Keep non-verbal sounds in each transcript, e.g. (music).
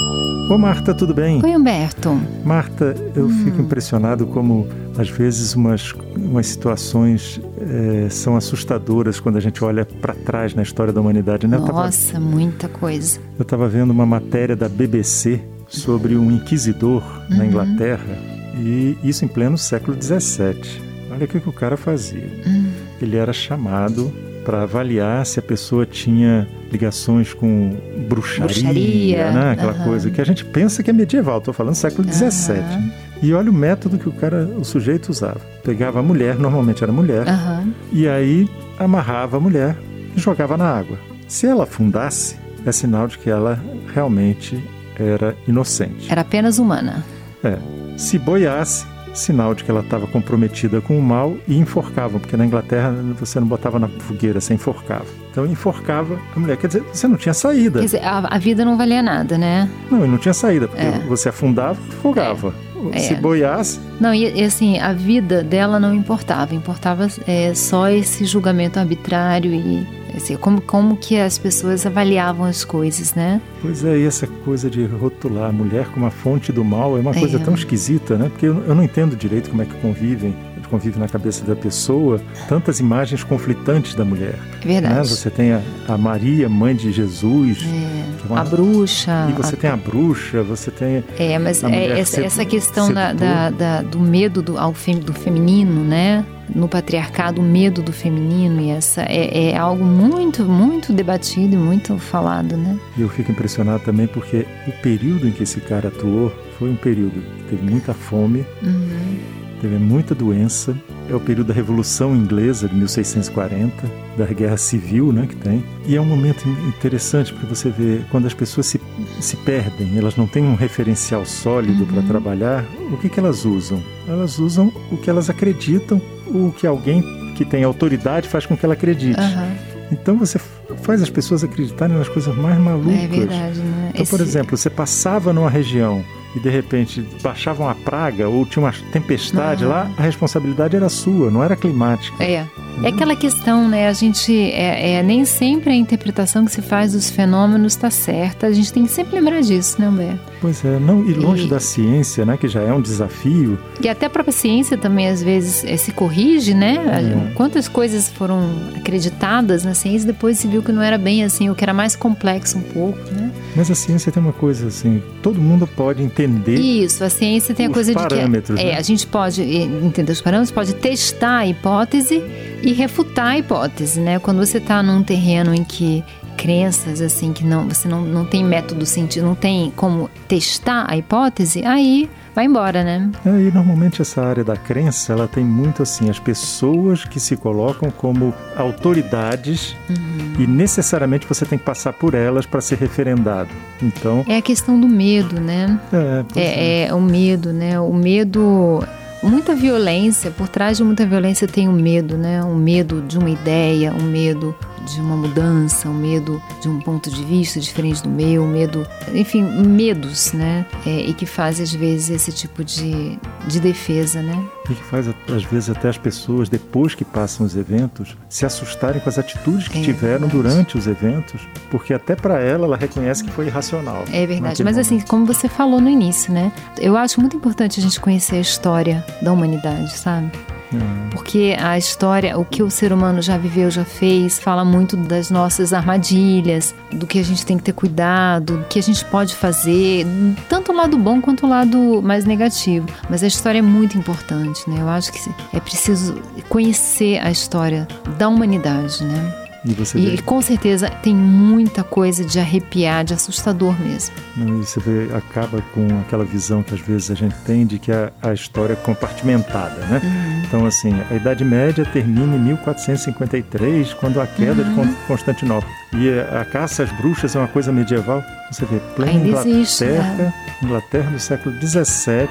Ô Marta, tudo bem? Oi, Humberto. Marta, eu hum. fico impressionado como às vezes umas, umas situações é, são assustadoras quando a gente olha para trás na história da humanidade, né? Nossa, tava, muita coisa. Eu estava vendo uma matéria da BBC sobre um inquisidor uhum. na Inglaterra e isso em pleno século XVII. Olha o que, que o cara fazia. Uhum. Ele era chamado para avaliar se a pessoa tinha ligações com bruxaria, bruxaria. Né? aquela uhum. coisa que a gente pensa que é medieval. Estou falando século XVII. Uhum. E olha o método que o cara, o sujeito usava. Pegava a mulher, normalmente era mulher, uhum. e aí amarrava a mulher e jogava na água. Se ela afundasse, é sinal de que ela realmente era inocente. Era apenas humana. É. Se boiasse, sinal de que ela estava comprometida com o mal e enforcavam, porque na Inglaterra você não botava na fogueira, você enforcava. Então enforcava a mulher. Quer dizer, você não tinha saída. Quer dizer, a, a vida não valia nada, né? Não, e não tinha saída, porque é. você afundava e afogava. É. Se boiasse. Não, e, e, assim, a vida dela não importava, importava é, só esse julgamento arbitrário e Assim, como, como que as pessoas avaliavam as coisas, né? Pois é, e essa coisa de rotular a mulher como a fonte do mal é uma coisa é. tão esquisita, né? Porque eu, eu não entendo direito como é que convivem convive na cabeça da pessoa tantas imagens conflitantes da mulher. É verdade. Né? Você tem a, a, Maria, mãe de Jesus. É, é uma, a bruxa. E você a... tem a bruxa, você tem. É, mas é, essa, essa, questão da, da, da, do medo do, ao fem, do feminino, né? no patriarcado o medo do feminino e essa é, é, algo muito muito debatido e muito falado né e eu fico impressionado também porque o período em que esse cara atuou foi um período que teve muita fome uhum teve muita doença. É o período da Revolução Inglesa de 1640, da Guerra Civil, né, que tem. E é um momento interessante porque você vê quando as pessoas se, se perdem, elas não têm um referencial sólido uhum. para trabalhar. O que que elas usam? Elas usam o que elas acreditam, o que alguém que tem autoridade faz com que ela acredite. Uhum. Então você faz as pessoas acreditarem nas coisas mais malucas. É verdade, né? Então, Esse... por exemplo, você passava numa região e de repente baixava uma praga ou tinha uma tempestade lá, a responsabilidade era sua, não era climática. É. É aquela questão, né? A gente é, é, nem sempre a interpretação que se faz dos fenômenos está certa. A gente tem que sempre lembrar disso, né, Humberto? Pois é, não e longe e, da ciência, né? Que já é um desafio. E até a própria ciência também às vezes é, se corrige, né? É. Quantas coisas foram acreditadas na ciência depois se viu que não era bem assim, o que era mais complexo um pouco, né? Mas a ciência tem uma coisa assim, todo mundo pode entender. Isso, a ciência tem a coisa de que é, né? a gente pode entender os parâmetros, pode testar a hipótese e refutar a hipótese, né? Quando você está num terreno em que crenças assim que não você não, não tem método científico, não tem como testar a hipótese, aí vai embora, né? É, e normalmente essa área da crença, ela tem muito assim, as pessoas que se colocam como autoridades uhum. e necessariamente você tem que passar por elas para ser referendado. Então é a questão do medo, né? É, é, é, é o medo, né? O medo muita violência, por trás de muita violência tem o um medo, né? Um medo de uma ideia, um medo de uma mudança, um medo de um ponto de vista diferente do meu, um medo, enfim, medos, né? É, e que faz às vezes esse tipo de, de defesa, né? E que faz às vezes até as pessoas, depois que passam os eventos, se assustarem com as atitudes que é tiveram verdade. durante os eventos, porque até para ela ela reconhece que foi irracional. É verdade, mas assim, momento. assim, como você falou no início, né? Eu acho muito importante a gente conhecer a história da humanidade, sabe? Hum. Porque a história, o que o ser humano já viveu, já fez, fala muito das nossas armadilhas, do que a gente tem que ter cuidado, do que a gente pode fazer, tanto o lado bom quanto o lado mais negativo. Mas a história é muito importante, né? Eu acho que é preciso conhecer a história da humanidade, né? E, você e vê... com certeza tem muita coisa de arrepiar, de assustador mesmo. E você vê, acaba com aquela visão que às vezes a gente tem de que a, a história é compartimentada, né? Uhum. Então, assim, a Idade Média termina em 1453, quando a queda uhum. de Constantinopla. E a, a, caça às bruxas é uma coisa medieval. Você vê, plena ainda Inglaterra, existe, né? Inglaterra do século XVII,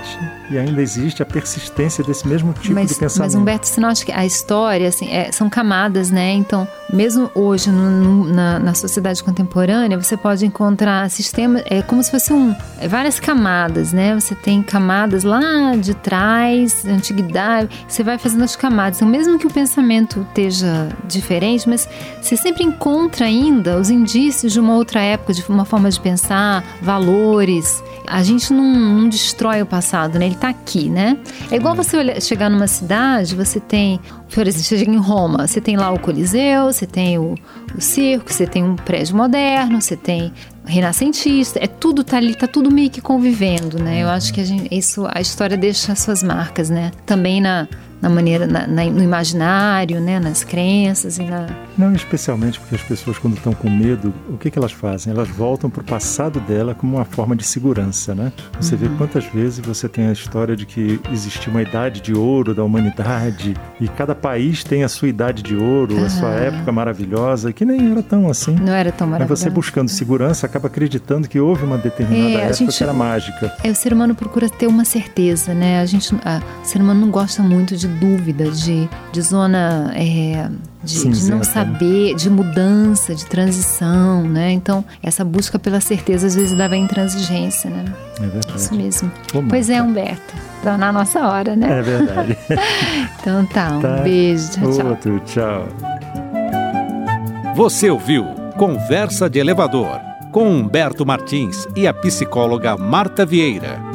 e ainda existe a persistência desse mesmo tipo mas, de pensamento. Mas, Humberto, você não acha que a história, assim, é, são camadas, né? Então, mesmo hoje, no, no, na, na, sociedade contemporânea, você pode encontrar sistemas, é como se fosse um, é várias camadas, né? Você tem camadas lá de trás, antiguidade, você vai fazendo as camadas. Então, mesmo que o pensamento esteja diferente, mas você sempre encontra ainda ainda os indícios de uma outra época, de uma forma de pensar, valores. A gente não, não destrói o passado, né? Ele está aqui, né? É igual você olhar, chegar numa cidade, você tem, por exemplo, você chega em Roma, você tem lá o Coliseu, você tem o, o circo, você tem um prédio moderno, você tem renascentista, é tudo tá ali, tá tudo meio que convivendo, né? Eu acho que a gente, isso, a história deixa suas marcas, né? Também na na maneira, na, na, no imaginário, né, nas crenças e na... Não, especialmente porque as pessoas quando estão com medo, o que, que elas fazem? Elas voltam para o passado dela como uma forma de segurança, né? Você uhum. vê quantas vezes você tem a história de que existiu uma idade de ouro da humanidade e cada país tem a sua idade de ouro, uhum. a sua época maravilhosa, que nem era tão assim. Não era tão maravilhosa. Mas você buscando segurança acaba acreditando que houve uma determinada é, época gente, que era mágica. É, o ser humano procura ter uma certeza, né? A gente, a, o ser humano não gosta muito de dúvida, de, de zona é, de, de, não saber, de mudança, de transição, né? Então, essa busca pela certeza às vezes dava intransigência, né? É verdade. Isso mesmo. pois é, Humberto. Tá na nossa hora, né? É verdade. (laughs) então tá, um tá. beijo. Tchau, tchau. Outro, tchau. Você ouviu Conversa de Elevador com Humberto Martins e a psicóloga Marta Vieira.